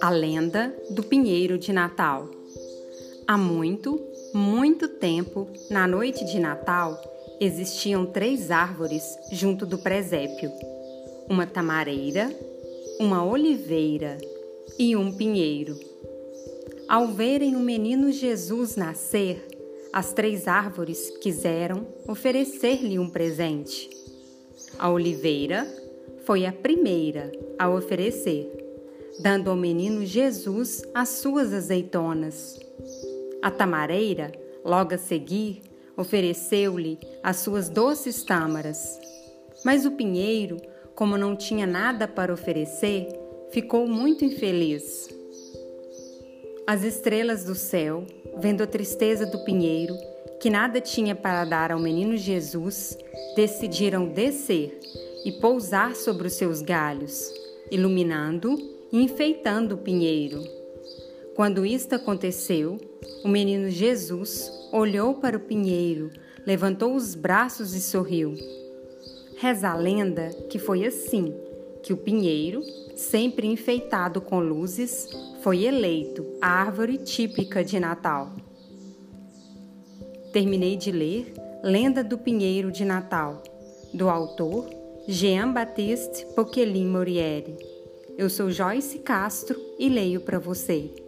A lenda do pinheiro de Natal. Há muito, muito tempo, na noite de Natal, existiam três árvores junto do presépio: uma tamareira, uma oliveira e um pinheiro. Ao verem o menino Jesus nascer, as três árvores quiseram oferecer-lhe um presente. A oliveira foi a primeira a oferecer, dando ao menino Jesus as suas azeitonas. A tamareira, logo a seguir, ofereceu-lhe as suas doces tâmaras. Mas o pinheiro, como não tinha nada para oferecer, ficou muito infeliz. As estrelas do céu, vendo a tristeza do pinheiro, que nada tinha para dar ao menino Jesus, decidiram descer e pousar sobre os seus galhos, iluminando e enfeitando o pinheiro. Quando isto aconteceu, o menino Jesus olhou para o pinheiro, levantou os braços e sorriu. Reza a lenda que foi assim que o pinheiro, sempre enfeitado com luzes, foi eleito a árvore típica de Natal. Terminei de ler Lenda do Pinheiro de Natal, do autor Jean-Baptiste Poquelin Morieri. Eu sou Joyce Castro e leio para você.